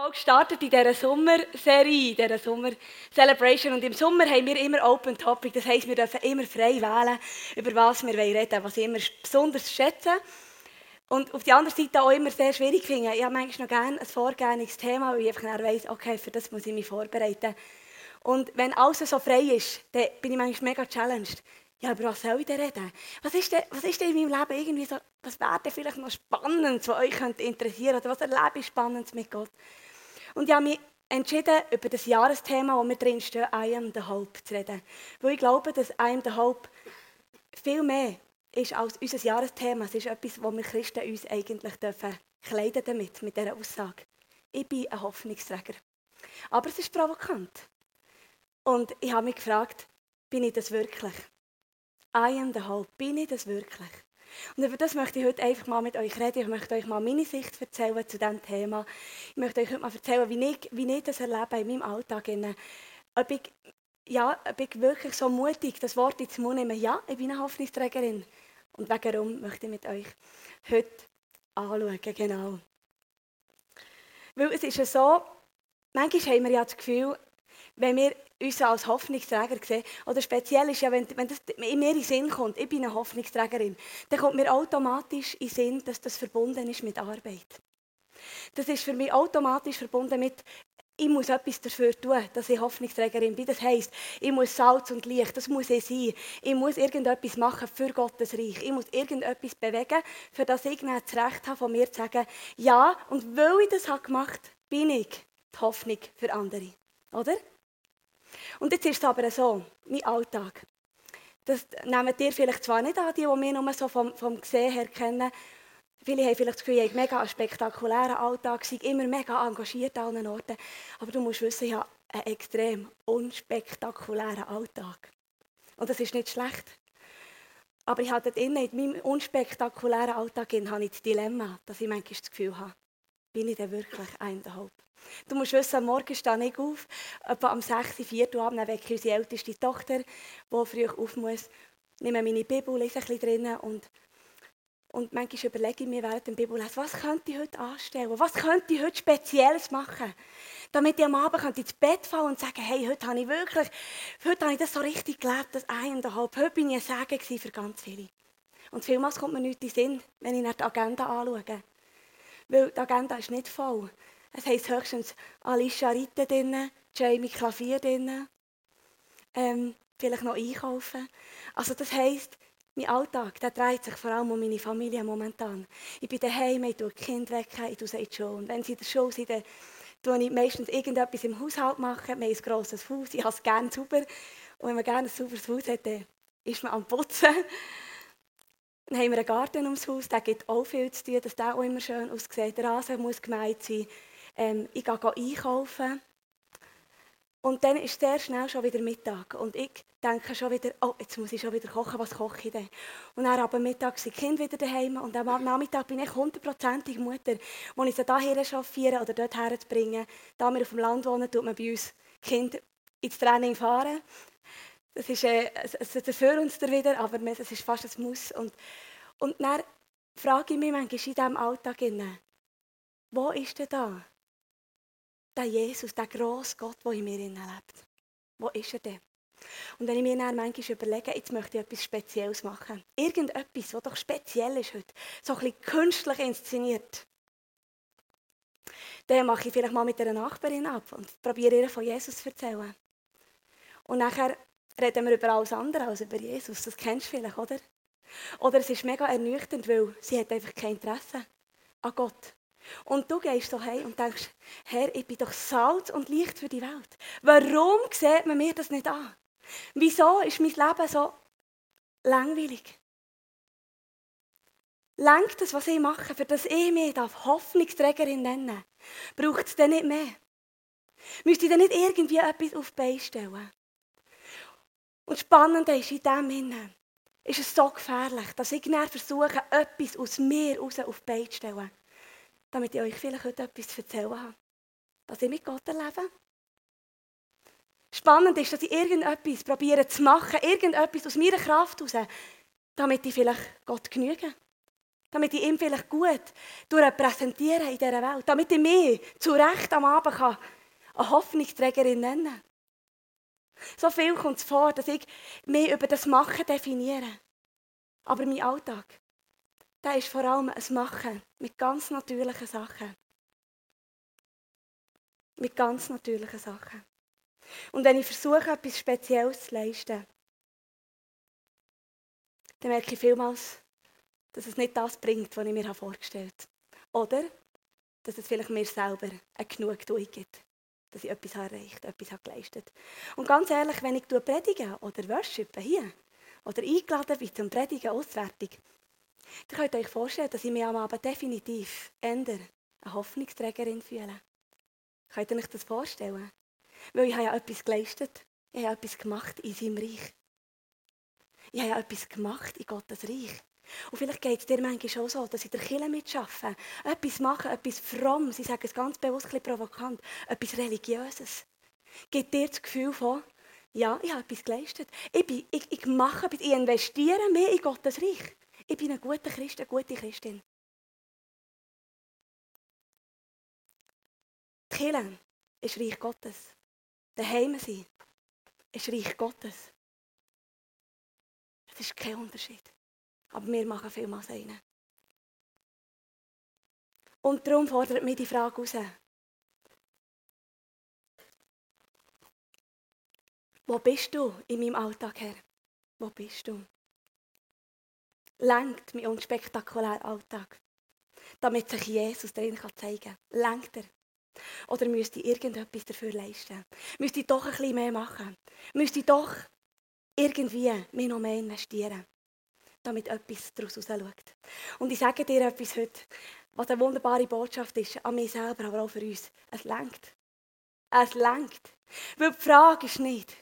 voll gestartet in dieser Sommerserie, in dieser Sommer-Celebration. Und im Sommer haben wir immer Open Topic. Das heisst, wir dürfen immer frei wählen, über was wir reden wollen, was ich immer besonders schätze. Und auf der anderen Seite auch immer sehr schwierig finde. Ich habe manchmal noch gerne ein vorgehendes Thema, weil ich einfach weiss, okay, für das muss ich mich vorbereiten. Und wenn alles so frei ist, dann bin ich manchmal mega challenged. Ja, aber was soll ich denn reden? Was ist denn, was ist denn in meinem Leben irgendwie so, was wäre denn vielleicht noch spannend, was euch interessieren oder was erlebe ich spannend mit Gott? Und ich habe mich entschieden, über das Jahresthema, wo wir drin stehen, I am the Hope zu reden. Weil ich glaube, dass I am the Hope viel mehr ist als unser Jahresthema. Es ist etwas, wo wir Christen uns eigentlich dürfen kleiden damit, mit dieser Aussage. Ich bin ein Hoffnungsträger. Aber es ist provokant. Und ich habe mich gefragt, bin ich das wirklich? I am the Hope. Bin ich das wirklich? Und über das möchte ich heute einfach mal mit euch reden. Ich möchte euch mal meine Sicht erzählen zu diesem Thema. Ich möchte euch heute mal erzählen, wie ich, wie ich das erlebe in meinem Alltag. Ob ich, ja, ob ich wirklich so mutig das Wort ins Mund nehme. Ja, ich bin eine Hoffnungsträgerin. Und warum möchte ich mit euch heute anschauen. Genau. Weil es ist ja so, manchmal haben wir ja das Gefühl, wenn wir uns als Hoffnungsträger sehen, oder speziell ist ja, wenn, wenn das in mir in den Sinn kommt, ich bin eine Hoffnungsträgerin, dann kommt mir automatisch in den Sinn, dass das verbunden ist mit Arbeit. Das ist für mich automatisch verbunden mit, ich muss etwas dafür tun, dass ich Hoffnungsträgerin bin. Das heisst, ich muss Salz und Licht, das muss ich sein. Ich muss irgendetwas machen für Gottes Reich. Ich muss irgendetwas bewegen, für das ich das Recht habe, von mir zu sagen, ja, und weil ich das gemacht habe, bin ich die Hoffnung für andere. Oder? Und jetzt ist es aber so, mein Alltag. Das nehmt ihr vielleicht zwar nicht an, die, die mich nur so vom, vom Gesehen her kennen. Viele haben vielleicht das Gefühl, ich mega einen spektakulären Alltag, sei immer mega engagiert an allen Orten. Aber du musst wissen, ich habe einen extrem unspektakulären Alltag. Und das ist nicht schlecht. Aber ich habe in meinem unspektakulären Alltag habe ich das Dilemma, dass ich manchmal das Gefühl habe, bin ich denn wirklich eineinhalb? Du musst wissen, am Morgen stehe ich auf, etwa am 6. 4. Uhr Abend wecke ich unsere älteste Tochter, die früh auf muss, nehme meine Bibel, lese ein bisschen drinnen und, und manchmal überlege ich mir während dem Bibellesen, was könnte ich heute anstellen, was könnte ich heute Spezielles machen, damit ich am Abend ins Bett fallen und sagen, hey, heute habe ich wirklich, heute habe ich das so richtig gelebt, das eineinhalb, heute bin ich ein Segen für ganz viele. Und vielmals kommt mir nichts in den Sinn, wenn ich die Agenda anschaue. Weil die Agenda ist nicht voll. Es heisst höchstens Alicia Ritte drin, Jamie Klavier drin, ähm, vielleicht noch einkaufen. Also das heisst, mein Alltag der dreht sich vor allem um meine Familie momentan. Ich bin daheim, ich tue die Kinder ich tue sie schon. Und wenn sie in der Schule sind, tue ich meistens irgendetwas im Haushalt machen. Wir haben ein grosses Haus, ich habe es gerne sauber. Und wenn man gerne ein sauberes Haus hat, dann ist man am Putzen. Dann haben wir einen Garten ums Haus, der gibt auch viel zu tun, dass der auch immer schön aussieht. Der Rasen muss gemeint sein. Ähm, ich gehe einkaufen. Und dann ist sehr schnell schon wieder Mittag. Und ich denke schon wieder, oh, jetzt muss ich schon wieder kochen, was koche ich denn? Und dann aber Mittag sind die Kinder wieder daheim. Und am Nachmittag bin ich hundertprozentig Mutter, wo ich sie hierher chauffieren oder dort herzubringen. Da wir auf dem Land wohnen, tut man bei uns Kinder ins Training fahren. Das ist äh, für uns wieder, aber es ist fast ein Muss. Und, und dann frage ich mich manchmal in diesem Alltag, wo ist denn da der Jesus, der grosse Gott, der in mir lebt. Wo ist er denn? Und wenn ich mir dann manchmal überlege, jetzt möchte ich etwas Spezielles machen, irgendetwas, was doch speziell ist heute, so ein bisschen künstlich inszeniert, dann mache ich vielleicht mal mit einer Nachbarin ab und probiere ihr von Jesus zu erzählen. Und nachher reden wir über alles andere als über Jesus. Das kennst du vielleicht, oder? Oder es ist mega ernüchternd, weil sie hat einfach kein Interesse an Gott. Und du gehst so heim und denkst, Herr, ich bin doch Salz und Licht für die Welt. Warum sieht man mir das nicht an? Wieso ist mein Leben so langweilig? Lenkt das, was ich mache, für das ich mich darf Hoffnungsträgerin nennen, braucht es dann nicht mehr? Müsste ich dann nicht irgendwie etwas auf die Beine stellen? Und das Spannende ist, in dem Sinne ist es so gefährlich, dass ich versuche, etwas aus mir heraus auf die Beine zu stellen damit ich euch vielleicht heute etwas zu erzählen habe, was ich mit Gott erlebe. Spannend ist, dass ich irgendetwas probiere zu machen, irgendetwas aus meiner Kraft heraus, damit ich vielleicht Gott genüge. Damit ich ihn vielleicht gut repräsentiere in dieser Welt. Damit ich mich zu Recht am Abend kann eine Hoffnungsträgerin nennen kann. So viel kommt es vor, dass ich mich über das Machen definiere. Aber mein Alltag, der ist vor allem ein Machen mit ganz natürlichen Sachen. Mit ganz natürlichen Sachen. Und wenn ich versuche, etwas Spezielles zu leisten, dann merke ich vielmals, dass es nicht das bringt, was ich mir vorgestellt habe. Oder dass es vielleicht mir selber eine Genugtuung gibt dass ich etwas erreicht etwas habe geleistet Und ganz ehrlich, wenn ich predige oder worshipe hier oder eingeladen bin zum Predigen auswärtig, dann könnt ihr euch vorstellen, dass ich mich am Abend definitiv ändere, eine Hoffnungsträgerin fühle. Könnt ihr euch das vorstellen? Weil ich habe ja etwas geleistet. Ich habe etwas gemacht in seinem Reich. Ich habe ja etwas gemacht in Gottes Reich. Und vielleicht geht es dir manchmal auch so, dass ich der Kirche mitarbeite, etwas mache, etwas Frommes, ich sage es ganz bewusst ein bisschen provokant, etwas Religiöses. Gibt dir das Gefühl von, ja, ich habe etwas geleistet. Ich, bin, ich, ich mache etwas, ich investiere mehr in Gottes Reich. Ich bin ein guter Christ, eine gute Christin. Die Kirche ist Reich Gottes. Daheim sein ist Reich Gottes. Es ist kein Unterschied. Aber wir machen vielmals einen. Und darum fordert mich die Frage heraus. Wo bist du in meinem Alltag, Herr? Wo bist du? Lenkt mein unspektakulärer Alltag, damit sich Jesus darin zeigen kann. Lenkt er? Oder müsste ich irgendetwas dafür leisten? Müsste ich doch ein bisschen mehr machen? Müsste ich doch irgendwie mehr noch mehr investieren? Damit etwas daraus schaut. Und ich sage dir etwas heute, was eine wunderbare Botschaft ist, an mich selber, aber auch für uns. Es lenkt. Es lenkt. Weil die Frage ist nicht,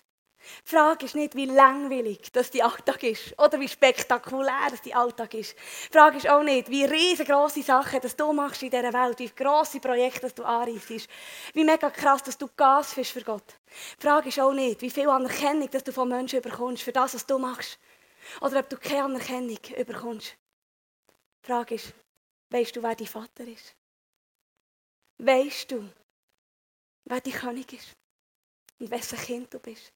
die Frage ist nicht, wie langweilig das die Alltag ist oder wie spektakulär das die Alltag ist. Die Frage ist auch nicht, wie riesengroße Sachen das du machst in dieser Welt, wie grosse Projekte das du anreißt, wie mega krass, dass du Gas bist für Gott. Die Frage ist auch nicht, wie viel Anerkennung dass du von Menschen bekommst für das, was du machst. Oder ob du keine Anerkennung bekommst. Die Frage ist, weißt du, wer dein Vater ist? Weißt du, wer dein König ist? Und wessen Kind du bist?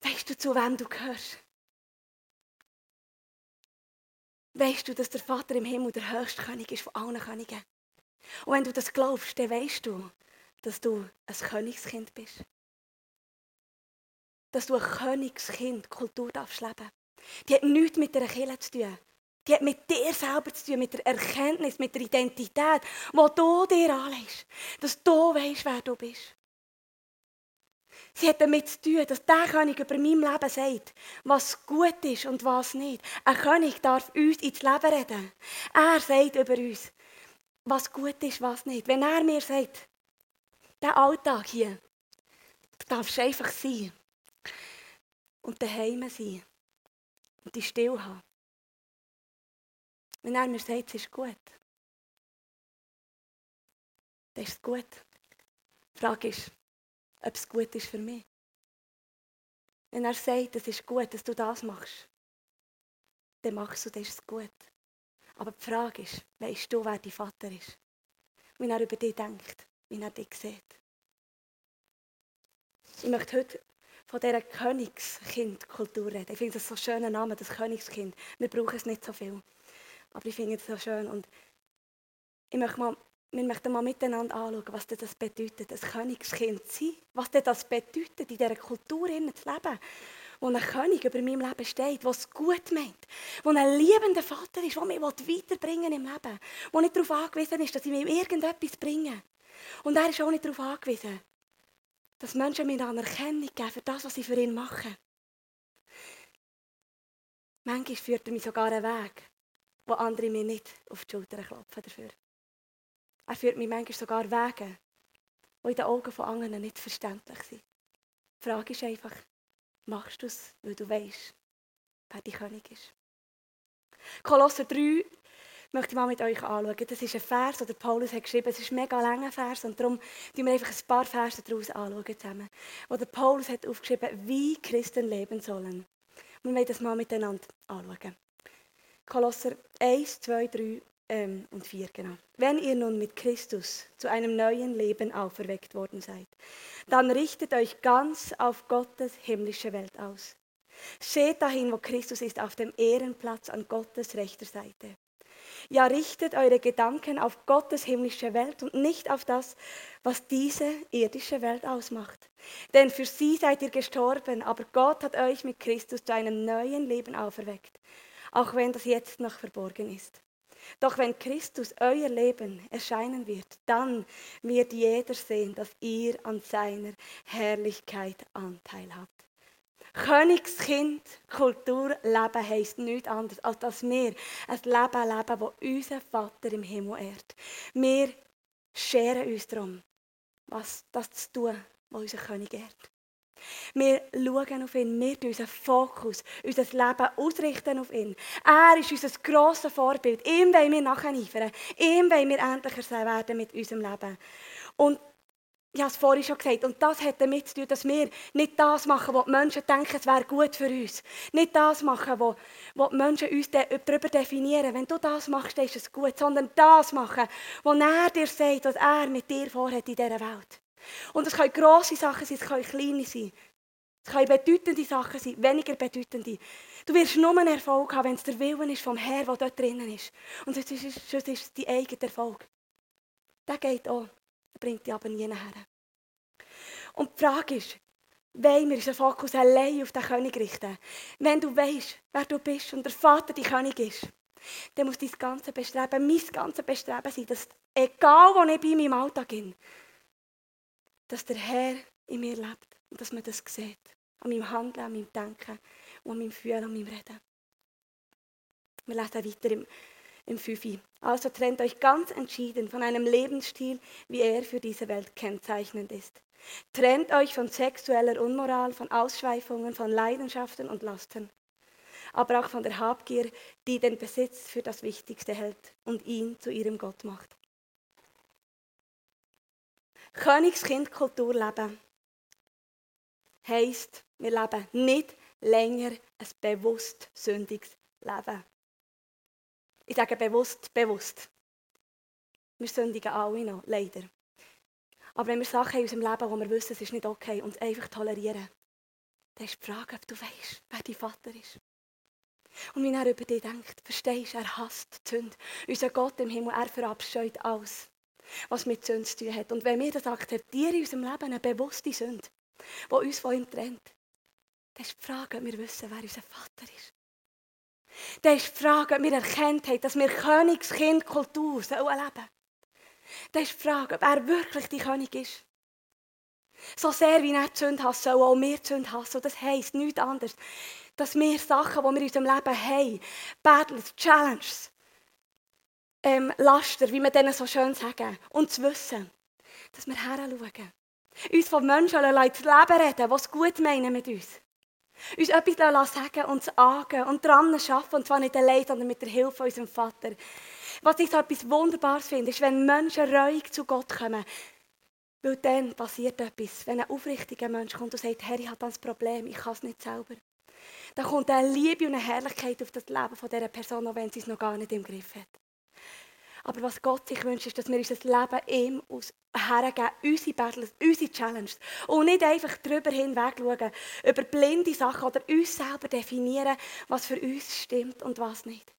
Weißt du, zu wem du gehörst? Weißt du, dass der Vater im Himmel der höchste König ist von allen Königen? Und wenn du das glaubst, dann weißt du, dass du ein Königskind bist dass du ein Königskind Kultur darfst leben. Die hat nichts mit der Kirche zu tun. Die hat mit dir selber zu tun, mit der Erkenntnis, mit der Identität, die du dir anlegst. Dass du weißt, wer du bist. Sie hat damit zu tun, dass der König über mein Leben sagt, was gut ist und was nicht. Ein König darf uns ins Leben reden. Er sagt über uns, was gut ist, was nicht. Wenn er mir sagt, der Alltag hier, darfst einfach sein und daheim sein und die still haben. Wenn er mir sagt, es ist gut, dann ist es gut. Die Frage ist, ob es gut ist für mich. Wenn er sagt, es ist gut, dass du das machst, dann machst du, dann ist es gut. Aber die Frage ist, weißt du, wer dein Vater ist? Wie er über dich denkt, wie er dich sieht. Ich möchte heute von dieser Königskind-Kultur reden. Ich finde das so schöner Name, das Königskind. Wir brauchen es nicht so viel. Aber ich finde es so schön. Und ich möchte mal, wir möchten mal miteinander anschauen, was das bedeutet, ein Königskind zu sein. Was das bedeutet, in dieser Kultur zu leben. Wo ein König über meinem Leben steht, der es gut meint. Wo ein liebender Vater ist, der mich weiterbringen im Leben. Der nicht darauf angewiesen ist, dass ich mir irgendetwas bringe. Und er ist auch nicht darauf angewiesen, dass Menschen mir Anerkennung geben für das, was sie für ihn machen. Manchmal führt er mich sogar einen Weg, wo andere mir nicht auf die Schulter klopfen dafür. Er führt mich manchmal sogar Wege, die in den Augen von anderen nicht verständlich sind. Die Frage ist einfach, machst du es, weil du weißt, wer dein König ist? Kolosser 3 möchte ich mal mit euch anschauen. Das ist ein Vers, den Paulus hat geschrieben Es ist ein mega langer Vers und darum schauen wir einfach ein paar Verse daraus anschauen zusammen. Wo der Paulus hat aufgeschrieben, wie Christen leben sollen. Wir wollen das mal miteinander anschauen. Kolosser 1, 2, 3 ähm, und 4, genau. Wenn ihr nun mit Christus zu einem neuen Leben auferweckt worden seid, dann richtet euch ganz auf Gottes himmlische Welt aus. Seht dahin, wo Christus ist, auf dem Ehrenplatz an Gottes rechter Seite. Ja, richtet eure Gedanken auf Gottes himmlische Welt und nicht auf das, was diese irdische Welt ausmacht. Denn für sie seid ihr gestorben, aber Gott hat euch mit Christus zu einem neuen Leben auferweckt, auch wenn das jetzt noch verborgen ist. Doch wenn Christus euer Leben erscheinen wird, dann wird jeder sehen, dass ihr an seiner Herrlichkeit Anteil habt. Königskind Kultur leben heisst nichts anderes, als dass wir ein Leben leben, das unser Vater im Himmel ehrt. Wir scheren uns darum, was das zu tun, was unser König ehrt. Wir schauen auf ihn, wir unseren Fokus, unser Leben ausrichten auf ihn. Er ist unser grosses Vorbild. Ihm wollen wir nacheifern. Ihm wollen wir endlicher werden mit unserem Leben. Und ich habe es vorhin schon gesagt, und das hat damit zu tun, dass wir nicht das machen, was die Menschen denken, es wäre gut für uns. Nicht das machen, was, die Menschen uns darüber definieren. Wenn du das machst, dann ist es gut. Sondern das machen, was er dir sagt, was er mit dir vorhat in dieser Welt. Und es können grosse Sachen sein, es können kleine sein. Es können bedeutende Sachen sein, weniger bedeutende. Du wirst nur einen Erfolg haben, wenn es der Wille ist vom Herrn, der dort drinnen ist. Und sonst ist, es dein eigener Erfolg. Der geht auch, bringt dich aber nie her. Und die Frage ist, wollen wir unseren Fokus allein auf den König richten? Wenn du weißt, wer du bist und der Vater dein König ist, dann muss dein ganze Bestreben, mein ganzes Bestreben sein, dass egal wo ich bei meinem Alltag bin, dass der Herr in mir lebt und dass man das sieht. An meinem Handeln, an meinem Denken an meinem Fühlen, an meinem Reden. Wir lesen weiter im, im 5. Also trennt euch ganz entschieden von einem Lebensstil, wie er für diese Welt kennzeichnend ist. Trennt euch von sexueller Unmoral, von Ausschweifungen, von Leidenschaften und Lasten. Aber auch von der Habgier, die den Besitz für das Wichtigste hält und ihn zu ihrem Gott macht. Königskindkultur leben heisst, wir leben nicht länger ein bewusst sündiges Leben. Ich sage bewusst, bewusst. Wir sündigen alle noch, leider. Aber wenn wir Sachen in unserem Leben, wo wir wissen, es ist nicht okay, uns einfach tolerieren, dann ist die Frage, ob du weißt, wer dein Vater ist. Und wenn er über dich denkt, verstehst du, er hasst die Sünde. Unser Gott im Himmel, er verabscheut alles was mit Sünde zu tun hat. Und wenn wir das akzeptieren in unserem Leben, eine bewusste Sünde, die uns von ihm trennt, dann ist die Frage, ob wir wissen, wer unser Vater ist. Dann ist die Frage, ob wir erkennt haben, dass wir Königskind-Kultur leben sollen. Dann ist die Frage, ob er wirklich die König ist. So sehr wie er die Sünde sollen auch wir die hassen. Das heisst nichts anderes, dass wir Sachen, die wir in unserem Leben haben, Battles, Challenges, ähm, Laster, wie wir denen so schön sagen. Und zu wissen, dass wir heranschauen. Uns von Menschen das Leben reden, es gut meinen mit uns. Uns etwas sagen und angehen und daran arbeiten. Und zwar nicht allein, sondern mit der Hilfe unserem Vater. Was ich so etwas Wunderbares finde, ist, wenn Menschen reuig zu Gott kommen. Weil dann passiert etwas. Wenn ein aufrichtiger Mensch kommt und sagt, Herr, ich habe das Problem, ich kann es nicht selber. Dann kommt eine Liebe und eine Herrlichkeit auf das Leben von dieser Person, auch wenn sie es noch gar nicht im Griff hat. Aber was Gott sich wünscht, ist, dass wir unser Leben ihm hergeben, unsere Battles, unsere Challenges. Und nicht einfach darüber hinweg schauen, über blinde Sachen oder uns selber definieren, was für uns stimmt und was nicht.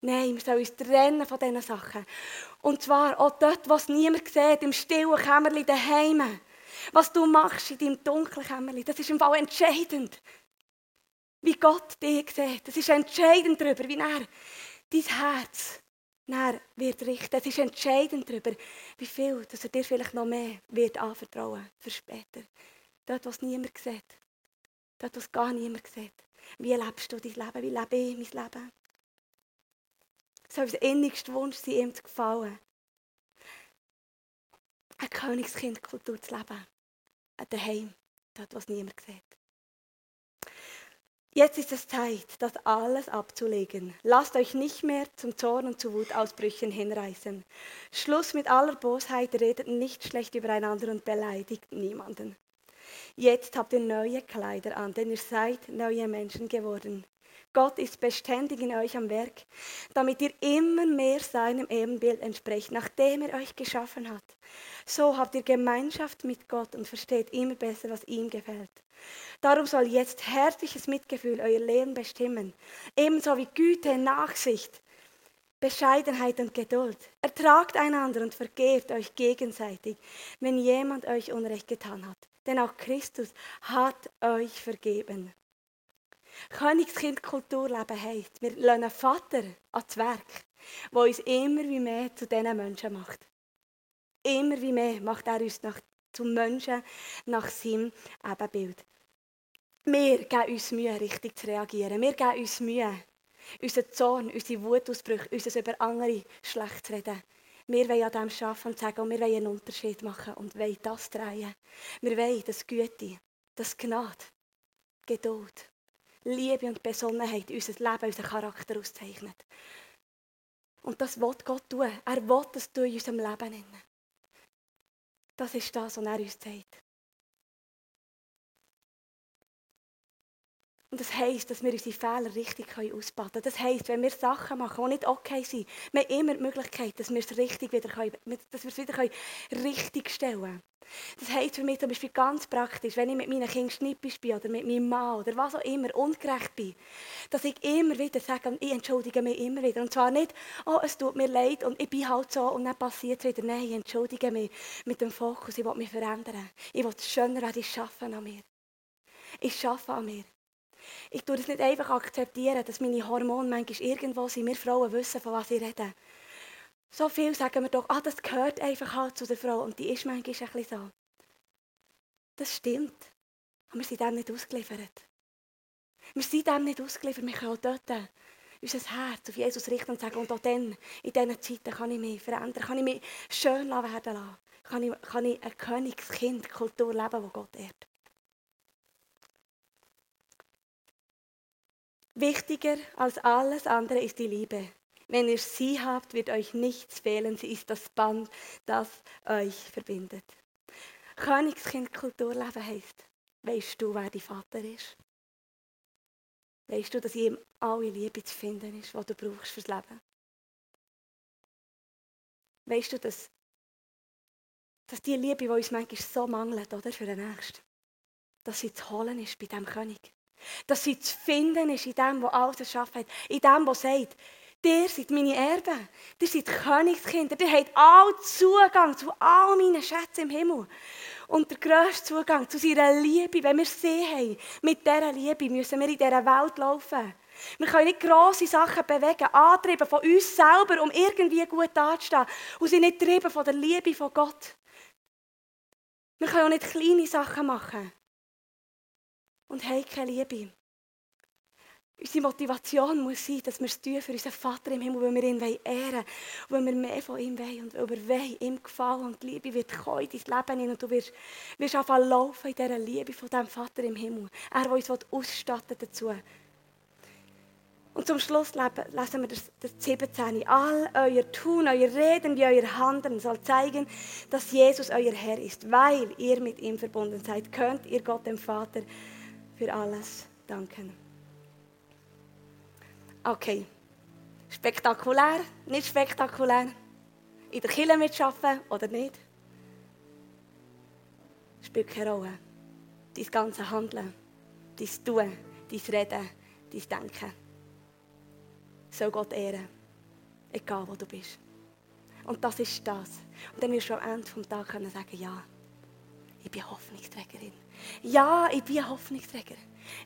Nein, wir sollen uns trennen von diesen Sachen. Und zwar auch dort, was niemand sieht, im stillen Kämmerlein daheim. Was du machst in deinem dunklen Kämmerlein, das ist im Fall entscheidend. Wie Gott dich sieht. Das ist entscheidend darüber, wie er dein Herz dann wird richten. Es ist entscheidend darüber, wie viel dass er dir vielleicht noch mehr wird anvertrauen für später. Dort, was niemand sieht. Dort, was gar niemand sieht. Wie lebst du dein Leben? Wie lebe ich mein Leben? Es soll unser innigster Wunsch sein, ihm zu gefallen. Eine Königskindkultur zu leben. Ein Daheim. Dort, was niemand sieht. Jetzt ist es Zeit, das alles abzulegen. Lasst euch nicht mehr zum Zorn und zu Wutausbrüchen hinreißen. Schluss mit aller Bosheit, redet nicht schlecht übereinander und beleidigt niemanden. Jetzt habt ihr neue Kleider an, denn ihr seid neue Menschen geworden. Gott ist beständig in euch am Werk, damit ihr immer mehr seinem Ebenbild entsprecht, nachdem er euch geschaffen hat. So habt ihr Gemeinschaft mit Gott und versteht immer besser, was ihm gefällt. Darum soll jetzt herzliches Mitgefühl euer Leben bestimmen, ebenso wie Güte, Nachsicht, Bescheidenheit und Geduld. Ertragt einander und vergebt euch gegenseitig, wenn jemand euch Unrecht getan hat. Denn auch Christus hat euch vergeben. Königskind Kulturleben heisst, wir lassen einen Vater ans Werk, der uns immer wie mehr zu diesen Menschen macht. Immer wie mehr macht er uns nach, zum Menschen nach seinem Ebenbild. Wir geben uns Mühe, richtig zu reagieren. Wir geben uns Mühe, unseren Zorn, unsere Wutausbrüche, uns über andere schlecht zu reden. Wir wollen an dem arbeiten und sagen, wir wollen einen Unterschied machen und wollen das drehen. Wir wollen das Güte, das Gnade, Geduld, Liebe und Besonnenheit unser Leben, unseren Charakter auszeichnet. Und das will Gott tun. Er will das tun in unserem Leben. Das ist das, was er uns sagt. Und das heisst, dass wir unsere Fehler richtig ausbaden können. Das heisst, wenn wir Sachen machen, die nicht okay sind, wir haben immer die Möglichkeit, dass wir es richtig wieder, können, dass wir es wieder richtig stellen können. Das heisst für mich zum Beispiel ganz praktisch, wenn ich mit meinen Kindern schnippisch bin oder mit meinem Mann oder was auch immer ungerecht bin, dass ich immer wieder sage, ich entschuldige mich immer wieder. Und zwar nicht, oh, es tut mir leid und ich bin halt so und dann passiert es wieder. Nein, ich entschuldige mich mit dem Fokus, ich will mich verändern. Ich will schöner werden, ich arbeite an mir. Ich arbeite an mir. Ich tue es nicht einfach akzeptieren, dass meine Hormone manchmal irgendwo sind. Wir Frauen wissen, von was ich rede. So viel sagen wir doch, ah, das gehört einfach halt zu der Frau. Und die ist manchmal ein bisschen so. Das stimmt. Aber wir sind dem nicht ausgeliefert. Wir sind dem nicht ausgeliefert. Wir können auch dort unser Herz auf Jesus richten und sagen, und auch dann, in diesen Zeiten kann ich mich verändern, kann ich mich schön werden lassen, kann ich, kann ich ein Königskind Kultur leben, die Gott ehrt. Wichtiger als alles andere ist die Liebe. Wenn ihr sie habt, wird euch nichts fehlen. Sie ist das Band, das euch verbindet. Königskind Kulturleben heisst, weißt du, wer dein Vater ist? Weißt du, dass ihm alle Liebe zu finden ist, die du brauchst fürs Leben? Weißt du, dass, dass die Liebe, die uns manchmal so mangelt, oder, für den Nächsten, dass sie zu holen ist bei diesem König? Dass sie zu finden ist in dem, der alles erschaffen hat. In dem, der sagt, ihr seid meine Erben. Ihr seid Königskinder. Ihr habt all Zugang zu all meinen Schätzen im Himmel. Und der grösste Zugang zu seiner Liebe, wenn wir sie haben, mit dieser Liebe müssen wir in dieser Welt laufen. Wir können nicht grosse Sachen bewegen, antrieben von uns selber, um irgendwie gut dazustehen. Und sind nicht getrieben von der Liebe von Gott. Wir können auch nicht kleine Sachen machen und haben keine Liebe. Unsere Motivation muss sein, dass wir es tun für unseren Vater im Himmel, weil wir ihn ehren wollen, weil wir mehr von ihm wollen und weil wir wollen, ihm gefallen und die Liebe wird kommen in dein Leben hin und du wirst, wirst einfach laufen in dieser Liebe von diesem Vater im Himmel. Er, der uns ausstatten dazu. Und zum Schluss lesen wir das, das 17. All euer Tun, euer Reden wie euer Handeln soll zeigen, dass Jesus euer Herr ist. Weil ihr mit ihm verbunden seid, könnt ihr Gott, dem Vater, für alles danken. Okay. Spektakulär, nicht spektakulär. In der Kirche mitschaffen oder nicht? Spielt keine Rolle. Dein ganze Handeln, dein Tun, dein Reden, dein Denken soll Gott ehren. Egal wo du bist. Und das ist das. Und dann wirst du am Ende des Tages sagen, ja, ich bin Hoffnungsträgerin. Ja, ich bin Hoffnungsträger.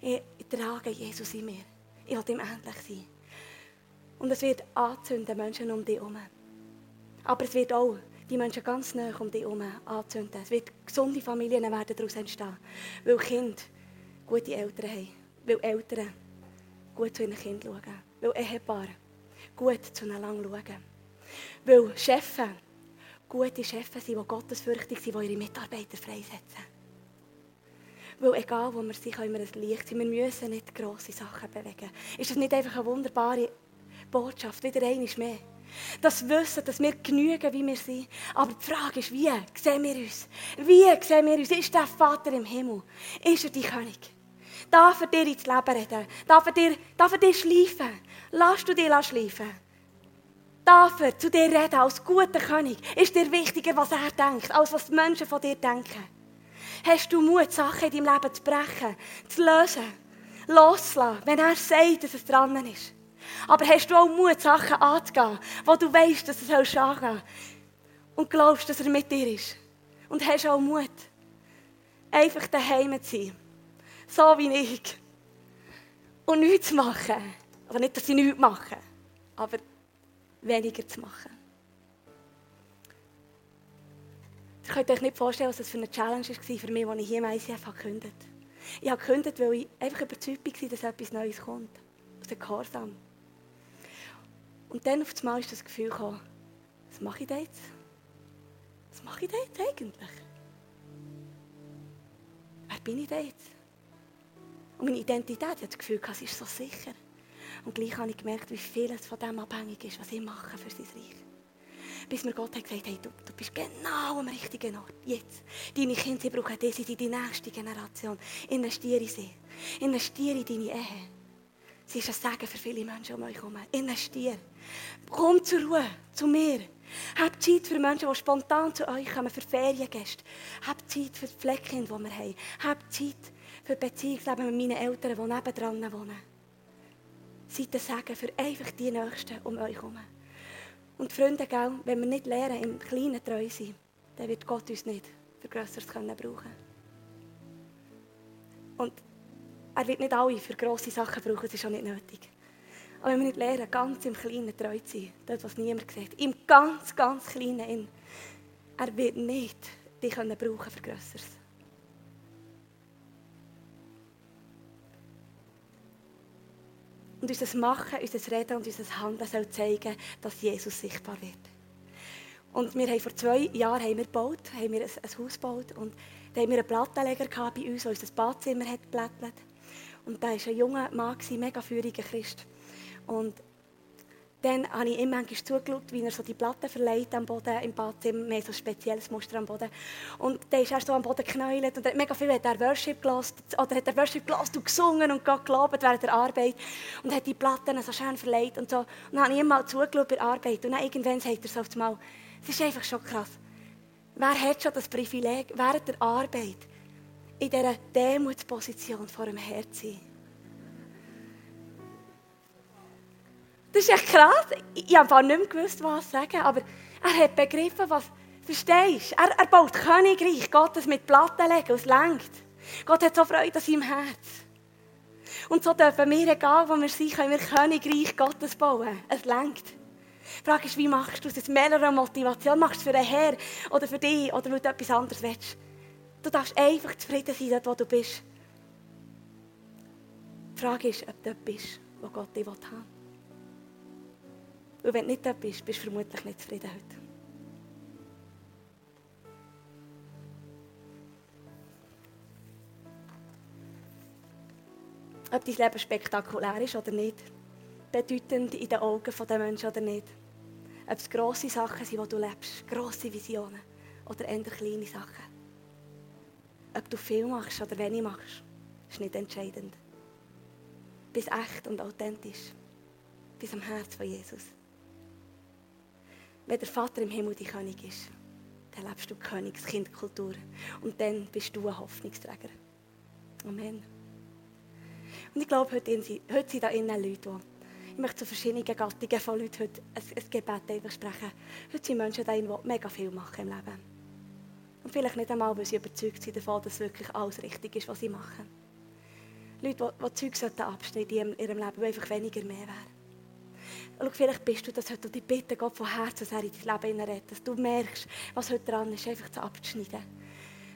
Ich, trage Jesus in mir. Ich will ihm ähnlich sein. Und es wird anzünden, Menschen um dich herum. Aber es wird auch die Menschen ganz nah um dich herum anzünden. Es wird gesunde Familien werden daraus entstehen. Weil Kinder gute Eltern haben. Weil Eltern gut zu ihren Kindern schauen. Weil Ehepaare gut zueinander schauen. Weil Chefs gute Chefs sind, die gottesfürchtig sind, die ihre Mitarbeiter freisetzen. Weil egal wo wir sind, können wir ein Licht sein. Wir müssen nicht grosse Sachen bewegen. Ist das nicht einfach eine wunderbare Botschaft? Wieder einmal mehr. Das Wissen, dass wir genügen, wie wir sind. Aber die Frage ist, wie sehen wir uns? Wie sehen wir uns? Ist der Vater im Himmel? Ist er die König? darf er dir ins Leben reden, darf er dir, darf er dir schleifen. Lass du dich schleifen. Darf er zu dir reden als guter König? Ist dir wichtiger, was er denkt, als was die Menschen von dir denken? Hast du Mut, Sachen in deinem Leben zu brechen, zu lösen, loszulassen, wenn er sagt, dass es dran ist? Aber hast du auch Mut, Sachen anzugehen, wo du weißt, dass es angehen soll? Und glaubst, dass er mit dir ist? Und hast auch Mut, einfach daheim zu sein. So wie ich. Und nichts zu machen. Also nicht, dass sie nichts machen, aber weniger zu machen. Ich könnte euch nicht vorstellen, was das für eine Challenge war für mich, als ich hier im ICF gekündigt habe. Ich habe gekündigt, weil ich einfach überzeugt war, dass etwas Neues kommt. Aus dem Gehorsam. Und dann auf einmal ist das Gefühl gekommen, was mache ich da jetzt? Was mache ich da jetzt eigentlich? Wer bin ich da jetzt? Und meine Identität, ich hatte das Gefühl, sie ist so sicher. Und gleich habe ich gemerkt, wie viel es von dem abhängig ist, was ich mache für sein Reich. Bis mir Gott hat gesagt hey, du, du bist genau am richtigen Ort. Jetzt. Deine Kinder sie brauchen das in die nächste Generation. Investiere in sie. Investiere in deine Ehe. Sie ist ein Segen für viele Menschen um euch herum. Investiere. Komm zur Ruhe, zu mir. Habt Zeit für Menschen, die spontan zu euch kommen, für Feriengäste. Habt Zeit für die Fleckkinder, die wir haben. Habt Zeit für Beziehungsleben mit meinen Eltern, die nebendran wohnen. Seid ein Segen für einfach die Nächsten um euch herum. Und Freunde, wenn wir nicht lernen, im Kleinen treu sein, dann wird Gott uns nicht für Größeres können brauchen. Und er wird nicht alle für grosse Sachen brauchen, das ist auch nicht nötig. Aber wenn wir nicht lernen, ganz im Kleinen treu zu sein, dort, was niemand sieht, im ganz, ganz Kleinen, er wird nicht dich brauchen für Größeres. Und unser Machen, unser Reden und unser Handeln soll zeigen, dass Jesus sichtbar wird. Und wir haben vor zwei Jahren haben wir gebaut, haben wir ein, ein Haus gebaut und da haben wir einen Plattenleger bei uns, der unser Badzimmer hat. Und da war ein junger Mann, mega feuriger Christ. Und dann habe ich ihm manchmal zugeschaut, wie er so die Platten verleiht am Boden im Badzimmer. Haben so ein spezielles Muster am Boden. Und dann ist er so am Boden geknäult und hat mega viel hat er Worship gelassen, oder hat er Worship gelassen und gesungen und gelobt während der Arbeit und hat die Platten so schön verleiht und so. Und dann habe ich ihm mal zugeschaut bei der Arbeit und dann irgendwann sagt er so auf einmal, es ist einfach schon krass. Wer hat schon das Privileg, während der Arbeit in dieser Demutsposition vor dem Herrn zu sein? Das ist echt krass. Ich habe nicht mehr gewusst, was sagen, aber er hat begriffen, was. Verstehst du? Er, er baut Königreich Gottes mit Platten legen es lenkt. Gott hat so Freude an seinem Herz. Und so dürfen wir, egal wo wir sind, können wir Königreich Gottes bauen. Es lenkt. Die Frage ist, wie machst du es? Aus mehrerer Motivation. Machst du es für den Herr oder für dich oder weil du etwas anderes willst? Du darfst einfach zufrieden sein, dort wo du bist. Die Frage ist, ob du dort bist, wo Gott dich haben will. Und wenn du nicht da bist, bist du vermutlich nicht zufrieden heute. Ob dein Leben spektakulär ist oder nicht, bedeutend in den Augen der Menschen oder nicht. Ob es grosse Sachen sind, die du lebst, grosse Visionen oder eher kleine Sachen. Ob du viel machst oder wenig machst, ist nicht entscheidend. Bist echt und authentisch. Bis am Herz von Jesus. Wenn der Vater im Himmel dein König ist, dann lebst du Königskindkultur. Und dann bist du ein Hoffnungsträger. Amen. Und ich glaube, heute, heute sind da innen Leute, die, ich möchte zu verschiedenen Gattungen von Leuten heute ein, ein Gebet einfach sprechen. Heute sind Menschen da die mega viel machen im Leben. Und vielleicht nicht einmal, weil sie überzeugt sind davon, dass wirklich alles richtig ist, was sie machen. Leute, die, die Zeug abschneiden in ihrem Leben, die einfach weniger mehr wären. Schau, vielleicht bist du das heute und ich bitte Gott von Herzen, dass er in dein Leben redet, dass du merkst, was heute dran ist, einfach zu abzuschneiden.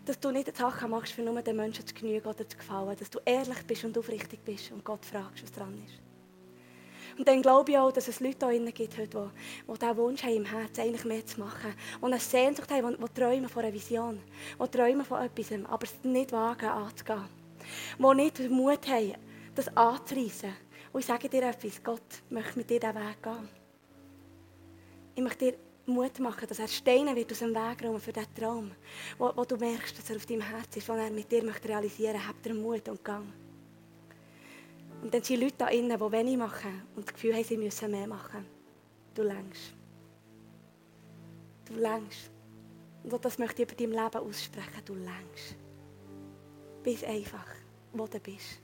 Dass du nicht Sachen machst, für nur den Menschen zu genügen oder zu gefallen. Dass du ehrlich bist und aufrichtig bist und Gott fragst, was dran ist. Und dann glaube ich auch, dass es Leute drinnen gibt, die, die diesen Wunsch haben im Herzen, eigentlich mehr zu machen. Die eine Sehnsucht haben, die, die träumen von einer Vision. Die träumen von etwas, aber es nicht wagen anzugehen. Die nicht den Mut haben, das anzureissen und ich sage dir etwas, Gott möchte mit dir diesen Weg gehen. Ich möchte dir Mut machen, dass er Steine wird aus dem Weg räumen für diesen Traum, wo, wo, du merkst, dass er auf deinem Herz ist, den er mit dir möchte realisieren möchte. Habt ihr Mut und Gang. Und dann sind Leute da innen, die wenig machen und das Gefühl haben, sie müssen mehr machen. Du längst. Du längst. Und das möchte ich über dein Leben aussprechen. Du längst. Bist einfach, wo du bist.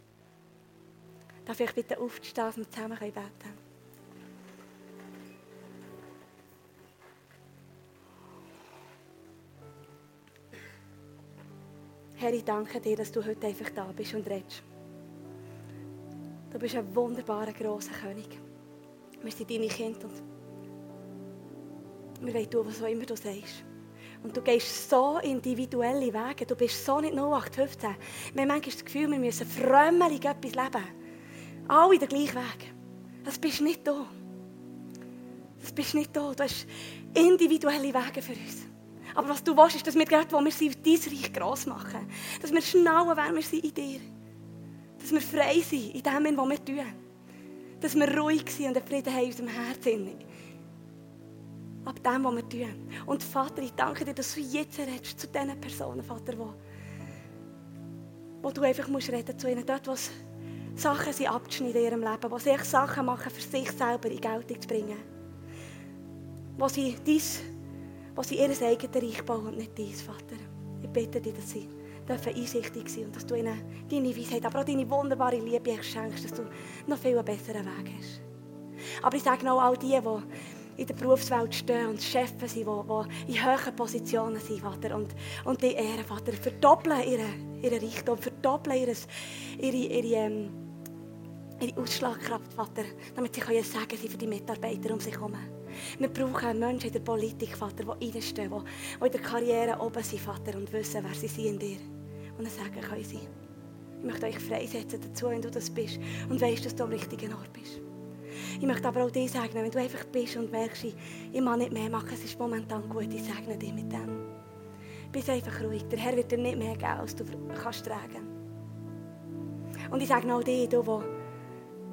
Darf ich bitte aufstehen, wir zusammen beten können? Herr, ich danke dir, dass du heute einfach da bist und redest. Du bist ein wunderbarer, grosser König. Wir sind deine Kinder und wir wollen tun, was auch immer du sagst. Und du gehst so individuelle Wege. Du bist so nicht 0815. Wir haben manchmal das Gefühl, wir müssen frömmelig etwas leben. Alle den gleichen Weg. Das bist nicht du. Das bist nicht du. Du hast individuelle Wege für uns. Aber was du willst, ist, dass wir gerade, wo wir sind, dein Reich gross machen. Dass wir schnallen, wer wir sind in dir. Dass wir frei sind in dem, was wir tun. Dass wir ruhig sind und einen Frieden haben in unserem Herzen. Ab dem, was wir tun. Und Vater, ich danke dir, dass du jetzt redest zu diesen Personen, Vater, wo, wo du einfach musst reden zu ihnen. Dort, wo Sachen sind abzuschneiden in ihrem Leben. Wo sie Sachen machen, für sich selber in Geltung zu bringen. Wo sie dies wo sie ihr eigenes Reich bauen und nicht dein, Vater. Ich bitte dich, dass sie dürfen einsichtig sein und dass du ihnen deine Weisheit, aber auch deine wunderbare Liebe schenkst, dass du noch viel besseren Weg hast. Aber ich sage auch all die, die in der Berufswelt stehen und Chefs sind, die, in hohen Positionen sind, Vater, und, und die Ehre, Vater, verdoppeln ihren, ihren Reichtum, verdoppeln ihres, ihre, ihre, ähm, ihre Ausschlagkraft, Vater, damit sie können sagen, sie für die Mitarbeiter um sich herum. Wir brauchen Menschen in der Politik, Vater, die reinstehen, die, die in der Karriere oben sind, Vater, und wissen, wer sie sind in dir. Und dann sagen können sie. Ich möchte euch freisetzen dazu, wenn du das bist und weißt, dass du am richtigen Ort bist. Ich möchte aber auch dir sagen, wenn du einfach bist und merkst, ich kann nicht mehr machen, es ist momentan gut, ich segne dich mit dem. Bist einfach ruhig. Der Herr wird dir nicht mehr geben, als du kannst tragen. Und ich sage auch dir, du, der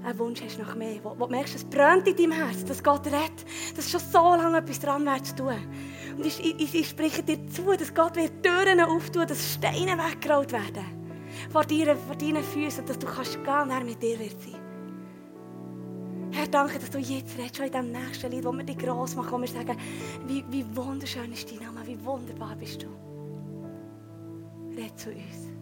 einen Wunsch hast nach mehr, wo, wo du merkst, es brennt in deinem Herz, dass Gott rettet, dass schon so lange etwas dran wäre zu tun. Und ich, ich, ich spreche dir zu, dass Gott wird Türen auftun, dass Steine weggerollt werden vor, dir, vor deinen Füßen, dass du kannst gehen und mit dir wird sein. Herr, danke, dass du jetzt redest, schon in dem nächsten Lied, wo wir dich gross machen, wo wir sagen, wie, wie wunderschön ist dein Name, wie wunderbar bist du. Red zu uns.